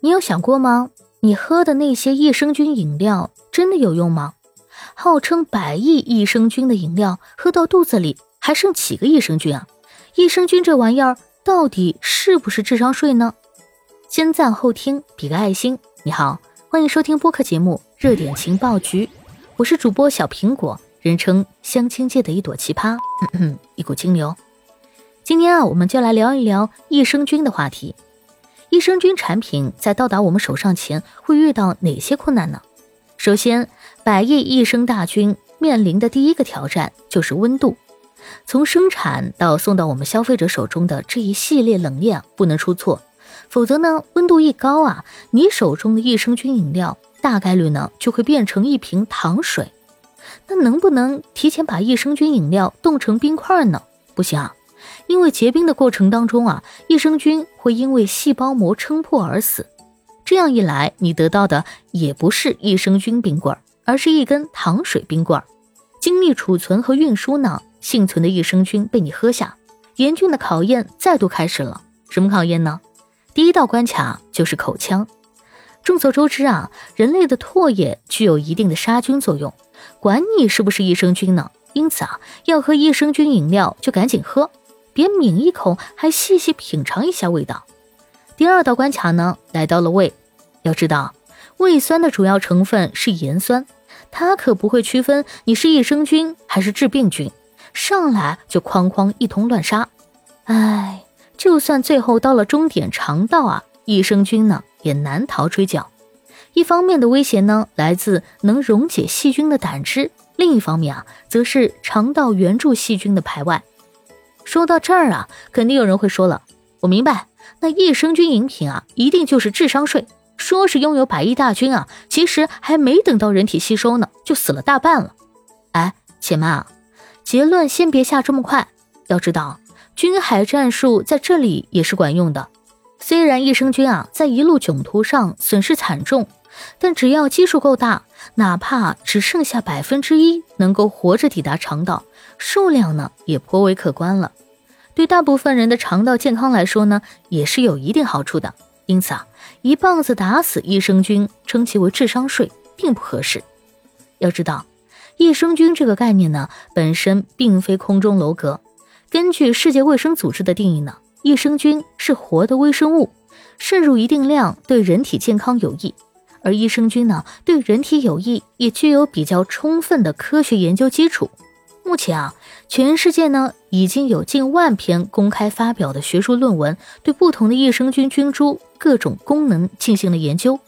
你有想过吗？你喝的那些益生菌饮料真的有用吗？号称百亿益生菌的饮料，喝到肚子里还剩几个益生菌啊？益生菌这玩意儿到底是不是智商税呢？先赞后听，比个爱心。你好，欢迎收听播客节目《热点情报局》，我是主播小苹果，人称相亲界的一朵奇葩，一股清流。今天啊，我们就来聊一聊益生菌的话题。益生菌产品在到达我们手上前，会遇到哪些困难呢？首先，百亿益生大军面临的第一个挑战就是温度。从生产到送到我们消费者手中的这一系列冷链不能出错，否则呢，温度一高啊，你手中的益生菌饮料大概率呢就会变成一瓶糖水。那能不能提前把益生菌饮料冻成冰块呢？不行。因为结冰的过程当中啊，益生菌会因为细胞膜撑破而死。这样一来，你得到的也不是益生菌冰棍，而是一根糖水冰棍。精密储存和运输呢，幸存的益生菌被你喝下，严峻的考验再度开始了。什么考验呢？第一道关卡就是口腔。众所周知啊，人类的唾液具有一定的杀菌作用，管你是不是益生菌呢。因此啊，要喝益生菌饮料就赶紧喝。别抿一口，还细细品尝一下味道。第二道关卡呢，来到了胃。要知道，胃酸的主要成分是盐酸，它可不会区分你是益生菌还是致病菌，上来就哐哐一通乱杀。唉，就算最后到了终点肠道啊，益生菌呢也难逃追剿。一方面的威胁呢，来自能溶解细菌的胆汁；另一方面啊，则是肠道原助细菌的排外。说到这儿啊，肯定有人会说了，我明白，那益生菌饮品啊，一定就是智商税。说是拥有百亿大军啊，其实还没等到人体吸收呢，就死了大半了。哎，且慢啊，结论先别下这么快。要知道，军海战术在这里也是管用的。虽然益生菌啊在一路囧途上损失惨重，但只要基数够大，哪怕只剩下百分之一能够活着抵达肠道，数量呢也颇为可观了。对大部分人的肠道健康来说呢，也是有一定好处的。因此啊，一棒子打死益生菌，称其为智商税，并不合适。要知道，益生菌这个概念呢，本身并非空中楼阁。根据世界卫生组织的定义呢，益生菌是活的微生物，摄入一定量对人体健康有益。而益生菌呢，对人体有益，也具有比较充分的科学研究基础。目前啊，全世界呢已经有近万篇公开发表的学术论文，对不同的益生菌菌株各种功能进行了研究。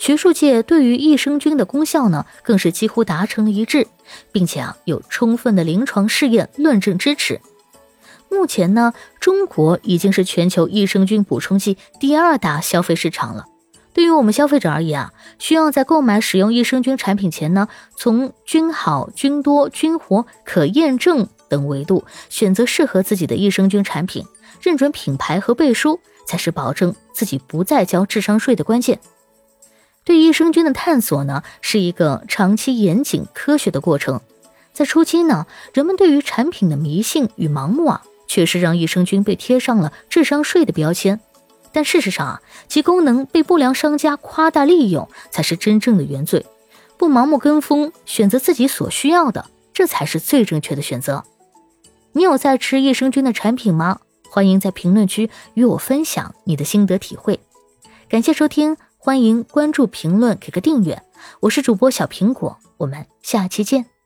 学术界对于益生菌的功效呢，更是几乎达成了一致，并且啊有充分的临床试验论证支持。目前呢，中国已经是全球益生菌补充剂第二大消费市场了。对于我们消费者而言啊，需要在购买使用益生菌产品前呢，从菌好、菌多、菌活、可验证等维度选择适合自己的益生菌产品，认准品牌和背书，才是保证自己不再交智商税的关键。对益生菌的探索呢，是一个长期严谨科学的过程。在初期呢，人们对于产品的迷信与盲目啊，确实让益生菌被贴上了智商税的标签。但事实上啊，其功能被不良商家夸大利用，才是真正的原罪。不盲目跟风，选择自己所需要的，这才是最正确的选择。你有在吃益生菌的产品吗？欢迎在评论区与我分享你的心得体会。感谢收听，欢迎关注、评论、给个订阅。我是主播小苹果，我们下期见。